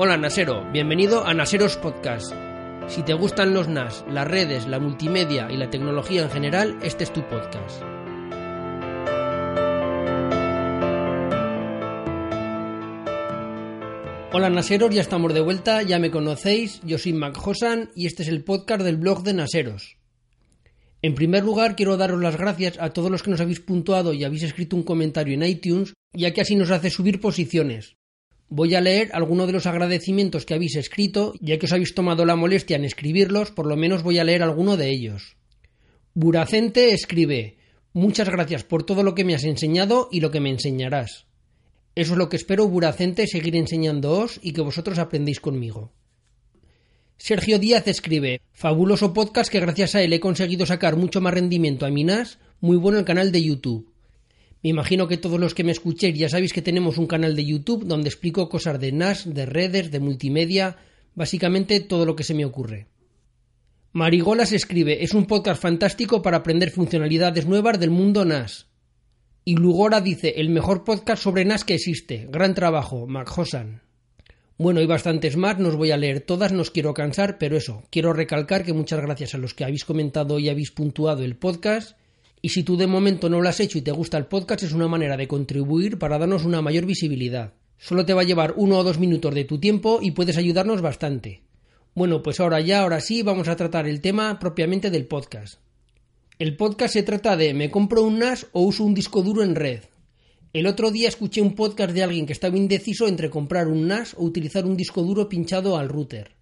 Hola Nasero, bienvenido a Naseros Podcast. Si te gustan los NAS, las redes, la multimedia y la tecnología en general, este es tu podcast. Hola Naseros, ya estamos de vuelta, ya me conocéis, yo soy Mac Hosan y este es el podcast del blog de Naseros. En primer lugar, quiero daros las gracias a todos los que nos habéis puntuado y habéis escrito un comentario en iTunes, ya que así nos hace subir posiciones. Voy a leer algunos de los agradecimientos que habéis escrito, ya que os habéis tomado la molestia en escribirlos, por lo menos voy a leer alguno de ellos. Buracente escribe Muchas gracias por todo lo que me has enseñado y lo que me enseñarás. Eso es lo que espero, Buracente, seguir enseñándoos y que vosotros aprendéis conmigo. Sergio Díaz escribe Fabuloso podcast que gracias a él he conseguido sacar mucho más rendimiento a mi NAS, muy bueno el canal de YouTube. Me imagino que todos los que me escuchéis ya sabéis que tenemos un canal de YouTube donde explico cosas de NAS, de redes, de multimedia, básicamente todo lo que se me ocurre. Marigolas escribe, es un podcast fantástico para aprender funcionalidades nuevas del mundo NAS. Y Lugora dice, el mejor podcast sobre NAS que existe. Gran trabajo, Mac Bueno, hay bastantes más, no os voy a leer todas, no os quiero cansar, pero eso, quiero recalcar que muchas gracias a los que habéis comentado y habéis puntuado el podcast y si tú de momento no lo has hecho y te gusta el podcast, es una manera de contribuir para darnos una mayor visibilidad. Solo te va a llevar uno o dos minutos de tu tiempo y puedes ayudarnos bastante. Bueno, pues ahora ya, ahora sí, vamos a tratar el tema propiamente del podcast. El podcast se trata de ¿me compro un NAS o uso un disco duro en red? El otro día escuché un podcast de alguien que estaba indeciso entre comprar un NAS o utilizar un disco duro pinchado al router.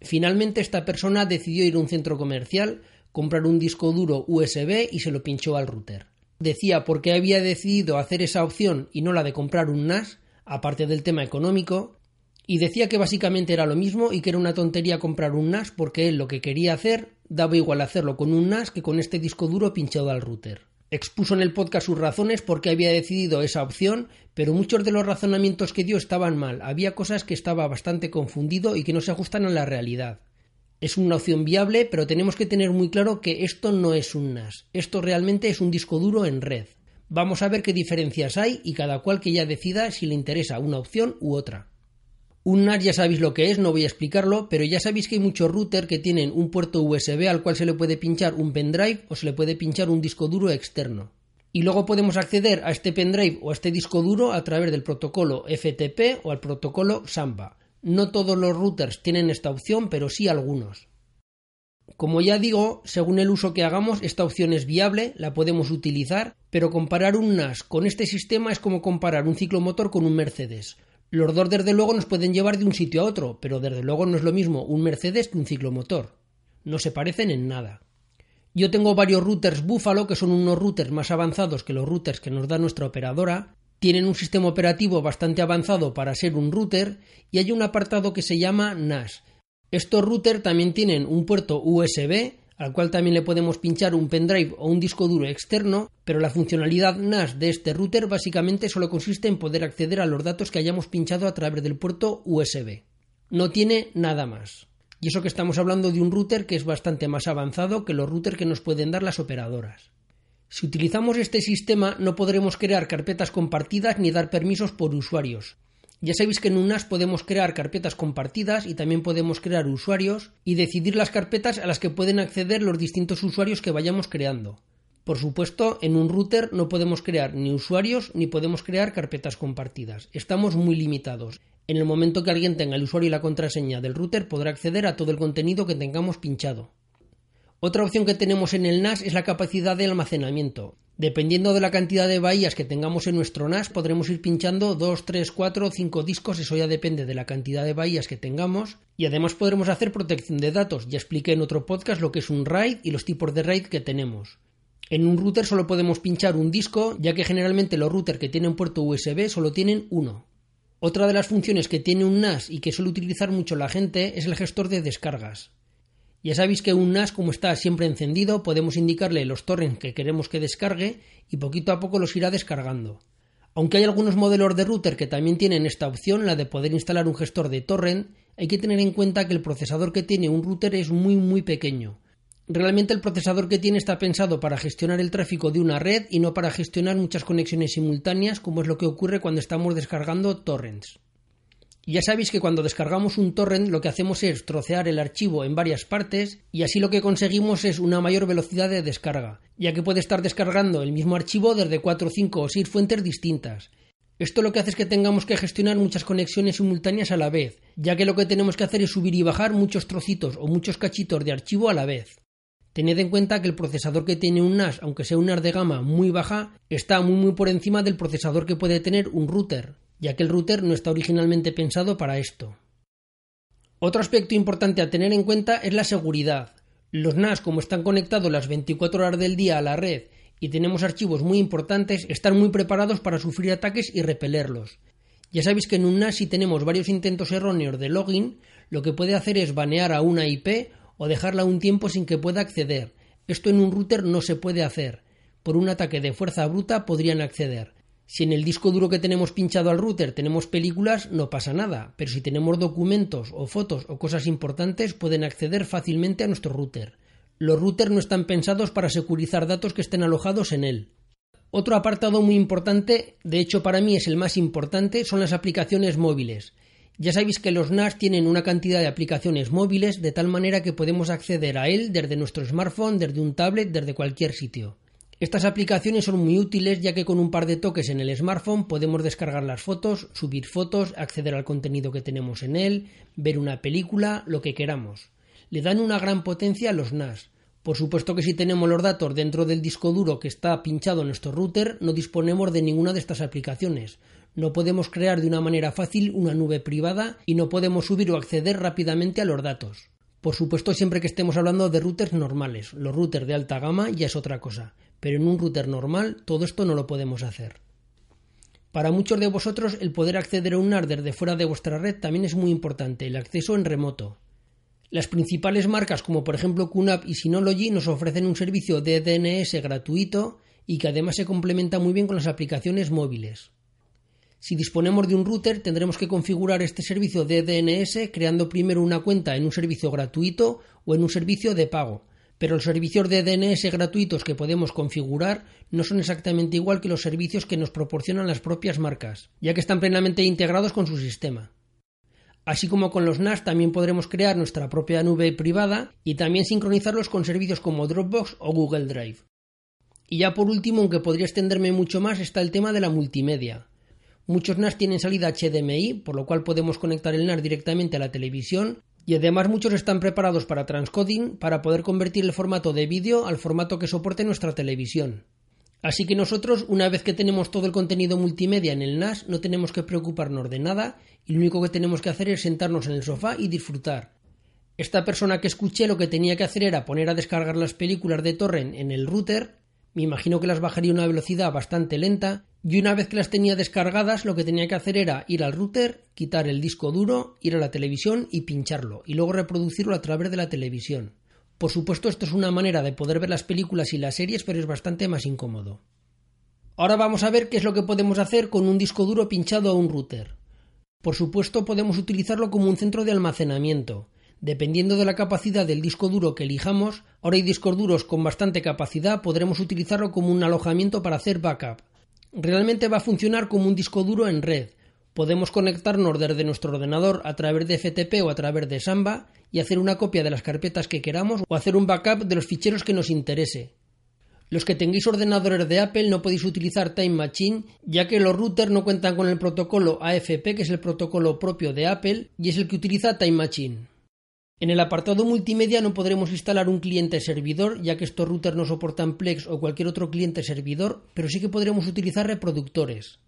Finalmente esta persona decidió ir a un centro comercial, comprar un disco duro USB y se lo pinchó al router. Decía por qué había decidido hacer esa opción y no la de comprar un NAS, aparte del tema económico, y decía que básicamente era lo mismo y que era una tontería comprar un NAS porque él lo que quería hacer daba igual hacerlo con un NAS que con este disco duro pinchado al router. Expuso en el podcast sus razones por qué había decidido esa opción, pero muchos de los razonamientos que dio estaban mal. Había cosas que estaba bastante confundido y que no se ajustan a la realidad. Es una opción viable, pero tenemos que tener muy claro que esto no es un NAS. Esto realmente es un disco duro en red. Vamos a ver qué diferencias hay y cada cual que ya decida si le interesa una opción u otra. Un NAS ya sabéis lo que es, no voy a explicarlo, pero ya sabéis que hay muchos routers que tienen un puerto USB al cual se le puede pinchar un pendrive o se le puede pinchar un disco duro externo. Y luego podemos acceder a este pendrive o a este disco duro a través del protocolo FTP o al protocolo Samba. No todos los routers tienen esta opción, pero sí algunos. Como ya digo, según el uso que hagamos, esta opción es viable, la podemos utilizar, pero comparar un NAS con este sistema es como comparar un ciclomotor con un Mercedes. Los dos desde luego nos pueden llevar de un sitio a otro, pero desde luego no es lo mismo un Mercedes que un ciclomotor. No se parecen en nada. Yo tengo varios routers Buffalo, que son unos routers más avanzados que los routers que nos da nuestra operadora, tienen un sistema operativo bastante avanzado para ser un router y hay un apartado que se llama NAS. Estos routers también tienen un puerto USB al cual también le podemos pinchar un pendrive o un disco duro externo, pero la funcionalidad NAS de este router básicamente solo consiste en poder acceder a los datos que hayamos pinchado a través del puerto USB. No tiene nada más. Y eso que estamos hablando de un router que es bastante más avanzado que los routers que nos pueden dar las operadoras. Si utilizamos este sistema no podremos crear carpetas compartidas ni dar permisos por usuarios. Ya sabéis que en un NAS podemos crear carpetas compartidas y también podemos crear usuarios y decidir las carpetas a las que pueden acceder los distintos usuarios que vayamos creando. Por supuesto, en un router no podemos crear ni usuarios ni podemos crear carpetas compartidas. Estamos muy limitados. En el momento que alguien tenga el usuario y la contraseña del router podrá acceder a todo el contenido que tengamos pinchado. Otra opción que tenemos en el NAS es la capacidad de almacenamiento. Dependiendo de la cantidad de bahías que tengamos en nuestro NAS, podremos ir pinchando 2, 3, 4 o 5 discos, eso ya depende de la cantidad de bahías que tengamos. Y además podremos hacer protección de datos. Ya expliqué en otro podcast lo que es un RAID y los tipos de RAID que tenemos. En un router solo podemos pinchar un disco, ya que generalmente los routers que tienen puerto USB solo tienen uno. Otra de las funciones que tiene un NAS y que suele utilizar mucho la gente es el gestor de descargas. Ya sabéis que un NAS, como está siempre encendido, podemos indicarle los torrents que queremos que descargue y poquito a poco los irá descargando. Aunque hay algunos modelos de router que también tienen esta opción, la de poder instalar un gestor de torrent, hay que tener en cuenta que el procesador que tiene un router es muy muy pequeño. Realmente el procesador que tiene está pensado para gestionar el tráfico de una red y no para gestionar muchas conexiones simultáneas como es lo que ocurre cuando estamos descargando torrents. Ya sabéis que cuando descargamos un torrent lo que hacemos es trocear el archivo en varias partes y así lo que conseguimos es una mayor velocidad de descarga, ya que puede estar descargando el mismo archivo desde 4, 5 o 6 fuentes distintas. Esto lo que hace es que tengamos que gestionar muchas conexiones simultáneas a la vez, ya que lo que tenemos que hacer es subir y bajar muchos trocitos o muchos cachitos de archivo a la vez. Tened en cuenta que el procesador que tiene un NAS, aunque sea un NAS de gama muy baja, está muy muy por encima del procesador que puede tener un router, ya que el router no está originalmente pensado para esto. Otro aspecto importante a tener en cuenta es la seguridad. Los NAS, como están conectados las 24 horas del día a la red y tenemos archivos muy importantes, están muy preparados para sufrir ataques y repelerlos. Ya sabéis que en un NAS si tenemos varios intentos erróneos de login, lo que puede hacer es banear a una IP o dejarla un tiempo sin que pueda acceder. Esto en un router no se puede hacer. Por un ataque de fuerza bruta podrían acceder. Si en el disco duro que tenemos pinchado al router tenemos películas, no pasa nada, pero si tenemos documentos o fotos o cosas importantes pueden acceder fácilmente a nuestro router. Los routers no están pensados para securizar datos que estén alojados en él. Otro apartado muy importante, de hecho para mí es el más importante, son las aplicaciones móviles. Ya sabéis que los NAS tienen una cantidad de aplicaciones móviles de tal manera que podemos acceder a él desde nuestro smartphone, desde un tablet, desde cualquier sitio. Estas aplicaciones son muy útiles ya que con un par de toques en el smartphone podemos descargar las fotos, subir fotos, acceder al contenido que tenemos en él, ver una película, lo que queramos. Le dan una gran potencia a los NAS. Por supuesto que si tenemos los datos dentro del disco duro que está pinchado en nuestro router, no disponemos de ninguna de estas aplicaciones. No podemos crear de una manera fácil una nube privada y no podemos subir o acceder rápidamente a los datos. Por supuesto, siempre que estemos hablando de routers normales. Los routers de alta gama ya es otra cosa. Pero en un router normal todo esto no lo podemos hacer. Para muchos de vosotros el poder acceder a un NAS desde fuera de vuestra red también es muy importante, el acceso en remoto. Las principales marcas como por ejemplo QNAP y Synology nos ofrecen un servicio de DNS gratuito y que además se complementa muy bien con las aplicaciones móviles. Si disponemos de un router, tendremos que configurar este servicio de DNS creando primero una cuenta en un servicio gratuito o en un servicio de pago. Pero los servicios de DNS gratuitos que podemos configurar no son exactamente igual que los servicios que nos proporcionan las propias marcas, ya que están plenamente integrados con su sistema. Así como con los NAS también podremos crear nuestra propia nube privada y también sincronizarlos con servicios como Dropbox o Google Drive. Y ya por último, aunque podría extenderme mucho más, está el tema de la multimedia. Muchos NAS tienen salida HDMI, por lo cual podemos conectar el NAS directamente a la televisión, y además muchos están preparados para transcoding para poder convertir el formato de vídeo al formato que soporte nuestra televisión. Así que nosotros, una vez que tenemos todo el contenido multimedia en el NAS, no tenemos que preocuparnos de nada y lo único que tenemos que hacer es sentarnos en el sofá y disfrutar. Esta persona que escuché lo que tenía que hacer era poner a descargar las películas de torrent en el router, me imagino que las bajaría a una velocidad bastante lenta y una vez que las tenía descargadas, lo que tenía que hacer era ir al router, quitar el disco duro, ir a la televisión y pincharlo, y luego reproducirlo a través de la televisión. Por supuesto, esto es una manera de poder ver las películas y las series, pero es bastante más incómodo. Ahora vamos a ver qué es lo que podemos hacer con un disco duro pinchado a un router. Por supuesto, podemos utilizarlo como un centro de almacenamiento. Dependiendo de la capacidad del disco duro que elijamos, ahora hay discos duros con bastante capacidad, podremos utilizarlo como un alojamiento para hacer backup realmente va a funcionar como un disco duro en red. Podemos conectarnos desde nuestro ordenador a través de FTP o a través de Samba y hacer una copia de las carpetas que queramos o hacer un backup de los ficheros que nos interese. Los que tengáis ordenadores de Apple no podéis utilizar Time Machine, ya que los routers no cuentan con el protocolo AFP, que es el protocolo propio de Apple, y es el que utiliza Time Machine. En el apartado multimedia no podremos instalar un cliente servidor, ya que estos routers no soportan Plex o cualquier otro cliente servidor, pero sí que podremos utilizar reproductores.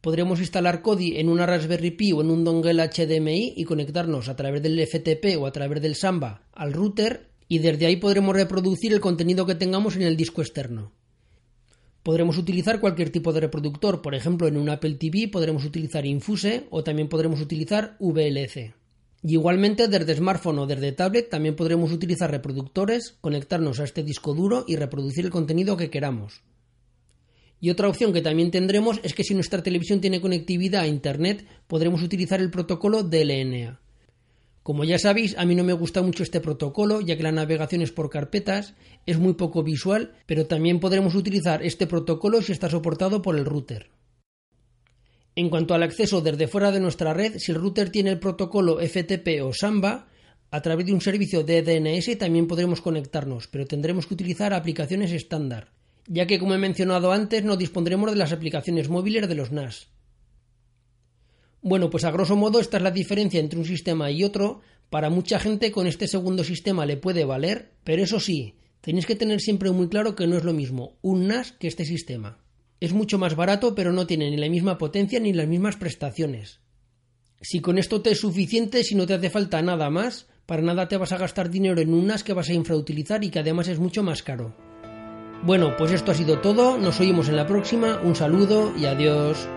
Podremos instalar Kodi en una Raspberry Pi o en un dongle HDMI y conectarnos a través del FTP o a través del Samba al router y desde ahí podremos reproducir el contenido que tengamos en el disco externo. Podremos utilizar cualquier tipo de reproductor, por ejemplo en un Apple TV podremos utilizar Infuse o también podremos utilizar VLC. Y igualmente desde smartphone o desde tablet también podremos utilizar reproductores, conectarnos a este disco duro y reproducir el contenido que queramos. Y otra opción que también tendremos es que si nuestra televisión tiene conectividad a Internet podremos utilizar el protocolo DLNA. Como ya sabéis, a mí no me gusta mucho este protocolo, ya que la navegación es por carpetas, es muy poco visual, pero también podremos utilizar este protocolo si está soportado por el router. En cuanto al acceso desde fuera de nuestra red, si el router tiene el protocolo FTP o Samba, a través de un servicio de DNS también podremos conectarnos, pero tendremos que utilizar aplicaciones estándar, ya que como he mencionado antes no dispondremos de las aplicaciones móviles de los NAS. Bueno, pues a grosso modo esta es la diferencia entre un sistema y otro. Para mucha gente con este segundo sistema le puede valer, pero eso sí, tenéis que tener siempre muy claro que no es lo mismo un NAS que este sistema. Es mucho más barato, pero no tiene ni la misma potencia ni las mismas prestaciones. Si con esto te es suficiente, si no te hace falta nada más, para nada te vas a gastar dinero en un NAS que vas a infrautilizar y que además es mucho más caro. Bueno, pues esto ha sido todo, nos oímos en la próxima, un saludo y adiós.